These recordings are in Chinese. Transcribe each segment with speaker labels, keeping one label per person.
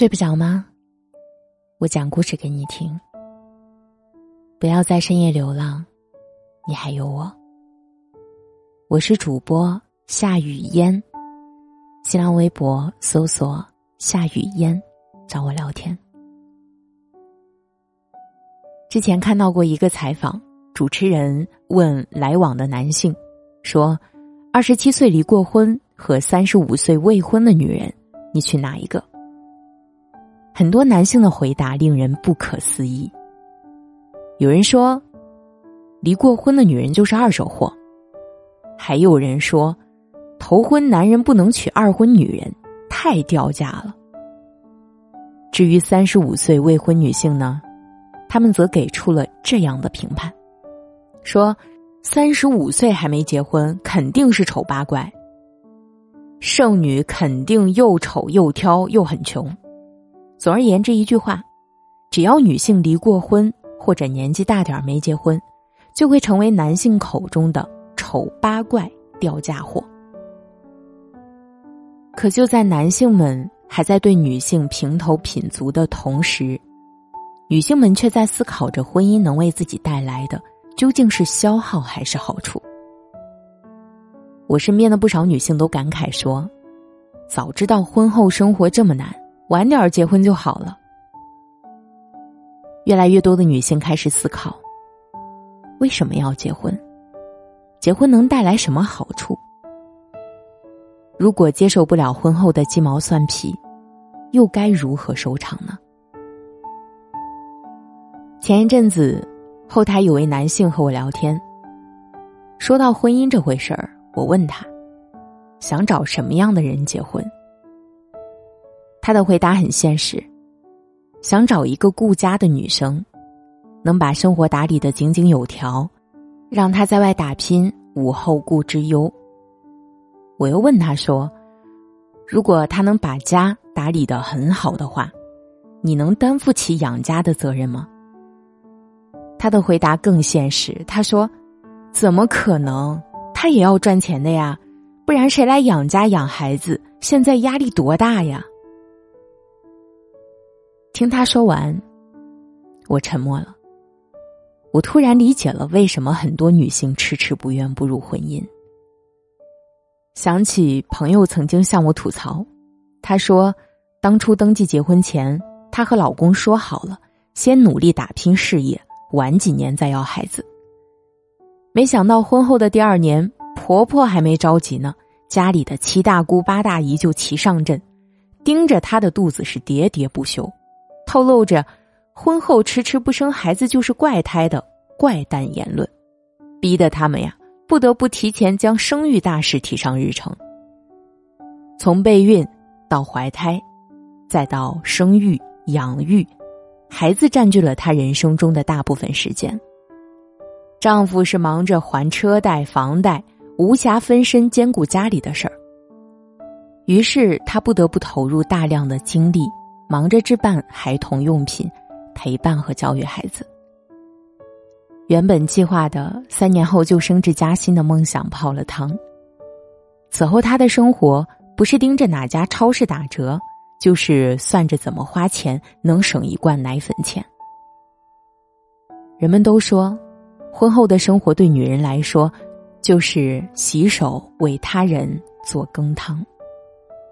Speaker 1: 睡不着吗？我讲故事给你听。不要在深夜流浪，你还有我。我是主播夏雨嫣，新浪微博搜索夏雨嫣，找我聊天。之前看到过一个采访，主持人问来往的男性说：“二十七岁离过婚和三十五岁未婚的女人，你娶哪一个？”很多男性的回答令人不可思议。有人说，离过婚的女人就是二手货；还有人说，头婚男人不能娶二婚女人，太掉价了。至于三十五岁未婚女性呢，他们则给出了这样的评判：说，三十五岁还没结婚，肯定是丑八怪；剩女肯定又丑又挑又很穷。总而言之，一句话，只要女性离过婚或者年纪大点没结婚，就会成为男性口中的丑八怪、掉价货。可就在男性们还在对女性评头品足的同时，女性们却在思考着婚姻能为自己带来的究竟是消耗还是好处。我身边的不少女性都感慨说：“早知道婚后生活这么难。”晚点结婚就好了。越来越多的女性开始思考：为什么要结婚？结婚能带来什么好处？如果接受不了婚后的鸡毛蒜皮，又该如何收场呢？前一阵子，后台有位男性和我聊天，说到婚姻这回事儿，我问他，想找什么样的人结婚？他的回答很现实，想找一个顾家的女生，能把生活打理的井井有条，让他在外打拼无后顾之忧。我又问他说：“如果他能把家打理的很好的话，你能担负起养家的责任吗？”他的回答更现实，他说：“怎么可能？他也要赚钱的呀，不然谁来养家养孩子？现在压力多大呀！”听他说完，我沉默了。我突然理解了为什么很多女性迟迟不愿步入婚姻。想起朋友曾经向我吐槽，她说，当初登记结婚前，她和老公说好了，先努力打拼事业，晚几年再要孩子。没想到婚后的第二年，婆婆还没着急呢，家里的七大姑八大姨就齐上阵，盯着她的肚子是喋喋不休。透露着婚后迟迟不生孩子就是怪胎的怪诞言论，逼得他们呀不得不提前将生育大事提上日程。从备孕到怀胎，再到生育养育，孩子占据了她人生中的大部分时间。丈夫是忙着还车贷房贷，无暇分身兼顾家里的事儿，于是她不得不投入大量的精力。忙着置办孩童用品，陪伴和教育孩子。原本计划的三年后就升职加薪的梦想泡了汤。此后，他的生活不是盯着哪家超市打折，就是算着怎么花钱能省一罐奶粉钱。人们都说，婚后的生活对女人来说，就是洗手为他人做羹汤，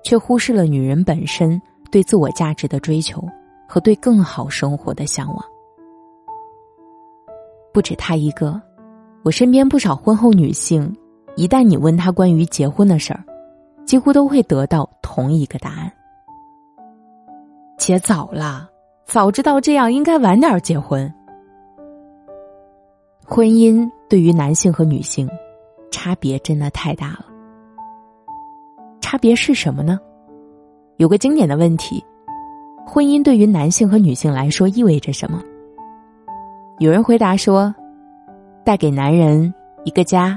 Speaker 1: 却忽视了女人本身。对自我价值的追求和对更好生活的向往，不止他一个。我身边不少婚后女性，一旦你问她关于结婚的事儿，几乎都会得到同一个答案：结早了，早知道这样，应该晚点结婚。婚姻对于男性和女性，差别真的太大了。差别是什么呢？有个经典的问题：婚姻对于男性和女性来说意味着什么？有人回答说，带给男人一个家、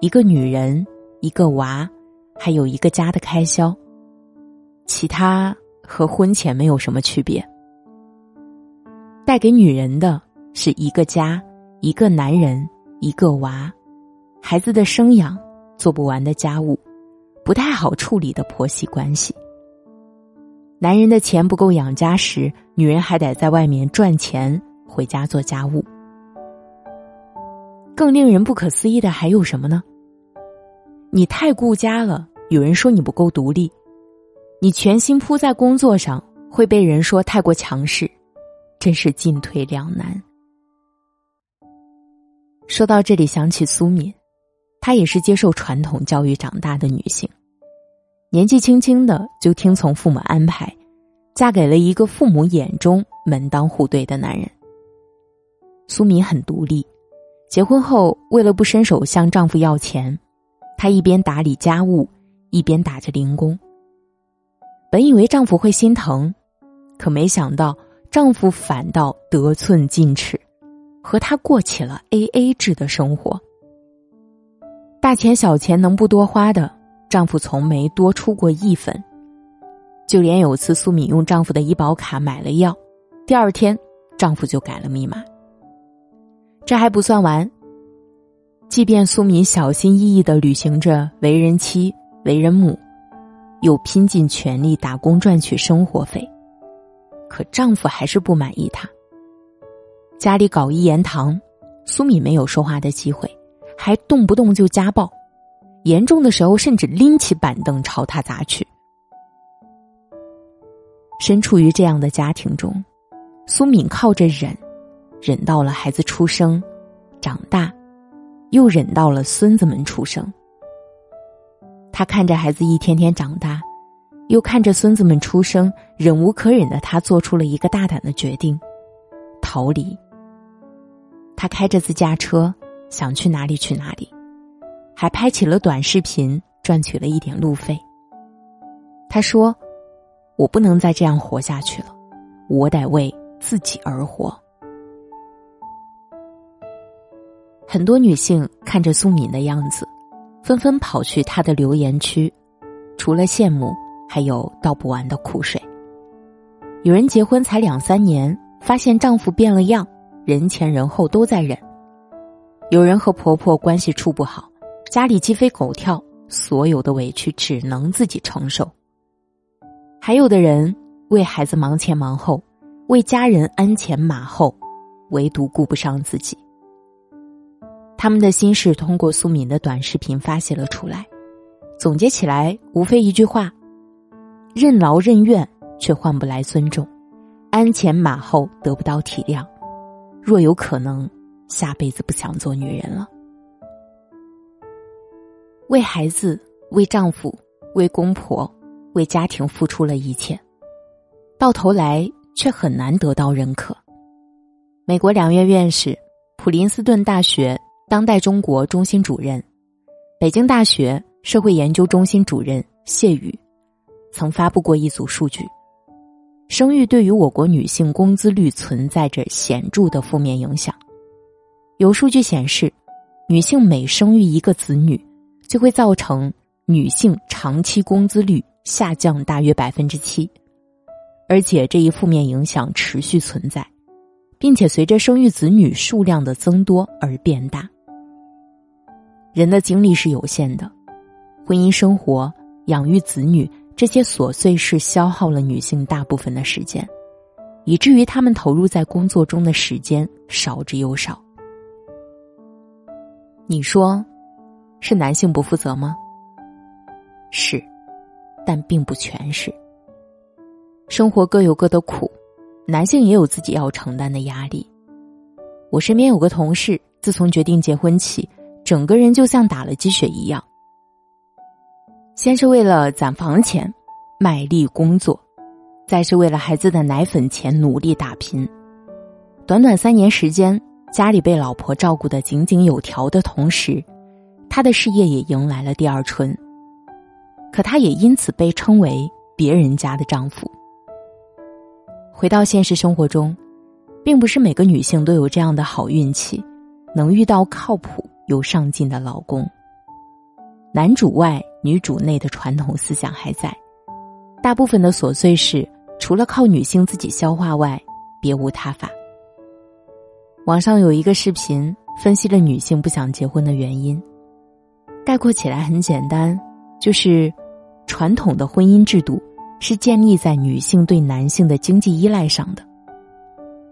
Speaker 1: 一个女人、一个娃，还有一个家的开销。其他和婚前没有什么区别。带给女人的是一个家、一个男人、一个娃，孩子的生养、做不完的家务、不太好处理的婆媳关系。男人的钱不够养家时，女人还得在外面赚钱回家做家务。更令人不可思议的还有什么呢？你太顾家了，有人说你不够独立；你全心扑在工作上，会被人说太过强势，真是进退两难。说到这里，想起苏敏，她也是接受传统教育长大的女性。年纪轻轻的就听从父母安排，嫁给了一个父母眼中门当户对的男人。苏敏很独立，结婚后为了不伸手向丈夫要钱，她一边打理家务，一边打着零工。本以为丈夫会心疼，可没想到丈夫反倒得寸进尺，和她过起了 A A 制的生活。大钱小钱能不多花的？丈夫从没多出过一分，就连有次苏敏用丈夫的医保卡买了药，第二天丈夫就改了密码。这还不算完，即便苏敏小心翼翼的履行着为人妻、为人母，又拼尽全力打工赚取生活费，可丈夫还是不满意她。家里搞一言堂，苏敏没有说话的机会，还动不动就家暴。严重的时候，甚至拎起板凳朝他砸去。身处于这样的家庭中，苏敏靠着忍，忍到了孩子出生、长大，又忍到了孙子们出生。他看着孩子一天天长大，又看着孙子们出生，忍无可忍的他做出了一个大胆的决定：逃离。他开着自驾车，想去哪里去哪里。还拍起了短视频，赚取了一点路费。他说：“我不能再这样活下去了，我得为自己而活。”很多女性看着苏敏的样子，纷纷跑去她的留言区，除了羡慕，还有倒不完的苦水。有人结婚才两三年，发现丈夫变了样，人前人后都在忍；有人和婆婆关系处不好。家里鸡飞狗跳，所有的委屈只能自己承受。还有的人为孩子忙前忙后，为家人鞍前马后，唯独顾不上自己。他们的心事通过苏敏的短视频发泄了出来，总结起来无非一句话：任劳任怨却换不来尊重，鞍前马后得不到体谅。若有可能，下辈子不想做女人了。为孩子、为丈夫、为公婆、为家庭付出了一切，到头来却很难得到认可。美国两院院士、普林斯顿大学当代中国中心主任、北京大学社会研究中心主任谢宇，曾发布过一组数据：生育对于我国女性工资率存在着显著的负面影响。有数据显示，女性每生育一个子女。就会造成女性长期工资率下降大约百分之七，而且这一负面影响持续存在，并且随着生育子女数量的增多而变大。人的精力是有限的，婚姻生活、养育子女这些琐碎事消耗了女性大部分的时间，以至于她们投入在工作中的时间少之又少。你说？是男性不负责吗？是，但并不全是。生活各有各的苦，男性也有自己要承担的压力。我身边有个同事，自从决定结婚起，整个人就像打了鸡血一样。先是为了攒房钱，卖力工作，再是为了孩子的奶粉钱努力打拼。短短三年时间，家里被老婆照顾的井井有条的同时。他的事业也迎来了第二春，可他也因此被称为别人家的丈夫。回到现实生活中，并不是每个女性都有这样的好运气，能遇到靠谱又上进的老公。男主外女主内的传统思想还在，大部分的琐碎事除了靠女性自己消化外，别无他法。网上有一个视频分析了女性不想结婚的原因。概括起来很简单，就是传统的婚姻制度是建立在女性对男性的经济依赖上的。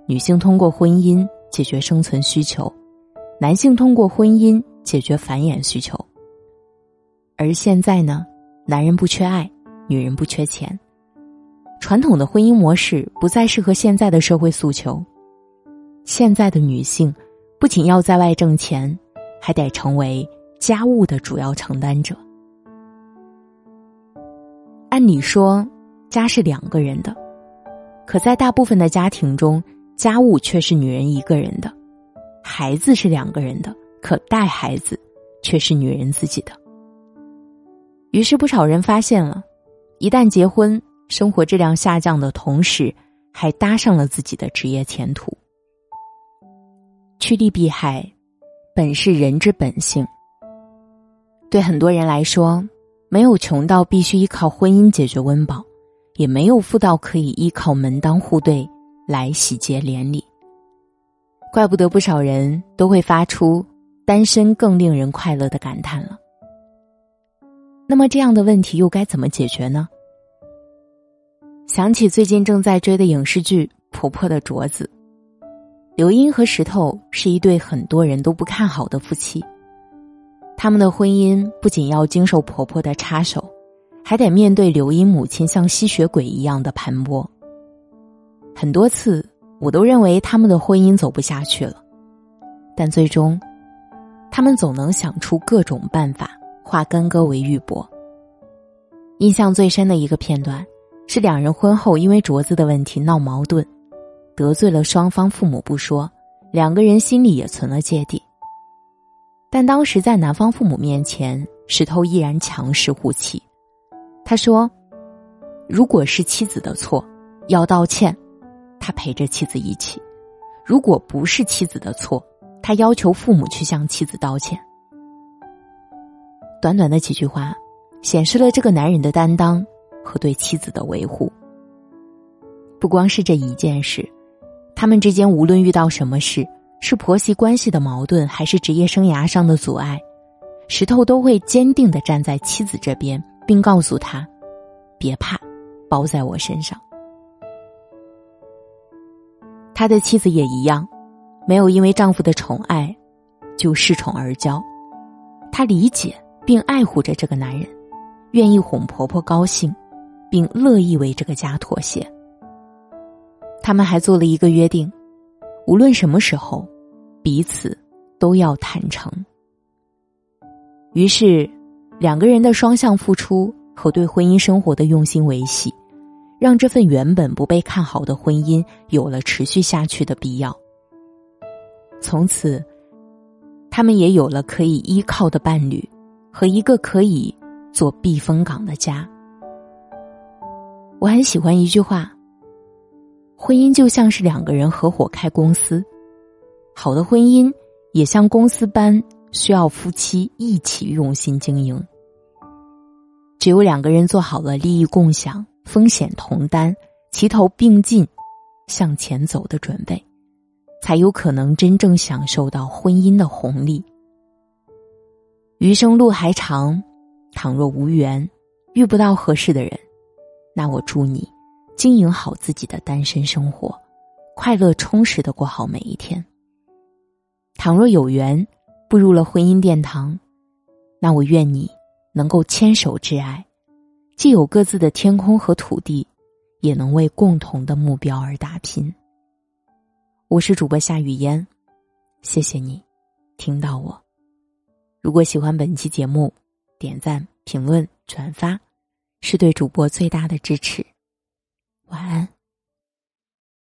Speaker 1: 女性通过婚姻解决生存需求，男性通过婚姻解决繁衍需求。而现在呢，男人不缺爱，女人不缺钱。传统的婚姻模式不再适合现在的社会诉求。现在的女性不仅要在外挣钱，还得成为家务的主要承担者。按理说，家是两个人的，可在大部分的家庭中，家务却是女人一个人的；孩子是两个人的，可带孩子却是女人自己的。于是，不少人发现了，一旦结婚，生活质量下降的同时，还搭上了自己的职业前途。趋利避害，本是人之本性。对很多人来说。没有穷到必须依靠婚姻解决温饱，也没有富到可以依靠门当户对来喜结连理。怪不得不少人都会发出“单身更令人快乐”的感叹了。那么这样的问题又该怎么解决呢？想起最近正在追的影视剧《婆婆的镯子》，刘英和石头是一对很多人都不看好的夫妻。他们的婚姻不仅要经受婆婆的插手，还得面对刘英母亲像吸血鬼一样的盘剥。很多次，我都认为他们的婚姻走不下去了，但最终，他们总能想出各种办法，化干戈为玉帛。印象最深的一个片段，是两人婚后因为镯子的问题闹矛盾，得罪了双方父母不说，两个人心里也存了芥蒂。但当时在男方父母面前，石头依然强势护妻。他说：“如果是妻子的错，要道歉，他陪着妻子一起；如果不是妻子的错，他要求父母去向妻子道歉。”短短的几句话，显示了这个男人的担当和对妻子的维护。不光是这一件事，他们之间无论遇到什么事。是婆媳关系的矛盾，还是职业生涯上的阻碍，石头都会坚定的站在妻子这边，并告诉他：“别怕，包在我身上。”他的妻子也一样，没有因为丈夫的宠爱就恃宠而骄，她理解并爱护着这个男人，愿意哄婆婆高兴，并乐意为这个家妥协。他们还做了一个约定，无论什么时候。彼此都要坦诚。于是，两个人的双向付出和对婚姻生活的用心维系，让这份原本不被看好的婚姻有了持续下去的必要。从此，他们也有了可以依靠的伴侣和一个可以做避风港的家。我很喜欢一句话：婚姻就像是两个人合伙开公司。好的婚姻也像公司般需要夫妻一起用心经营。只有两个人做好了利益共享、风险同担、齐头并进向前走的准备，才有可能真正享受到婚姻的红利。余生路还长，倘若无缘遇不到合适的人，那我祝你经营好自己的单身生活，快乐充实的过好每一天。倘若有缘，步入了婚姻殿堂，那我愿你能够牵手挚爱，既有各自的天空和土地，也能为共同的目标而打拼。我是主播夏雨嫣，谢谢你听到我。如果喜欢本期节目，点赞、评论、转发，是对主播最大的支持。晚安。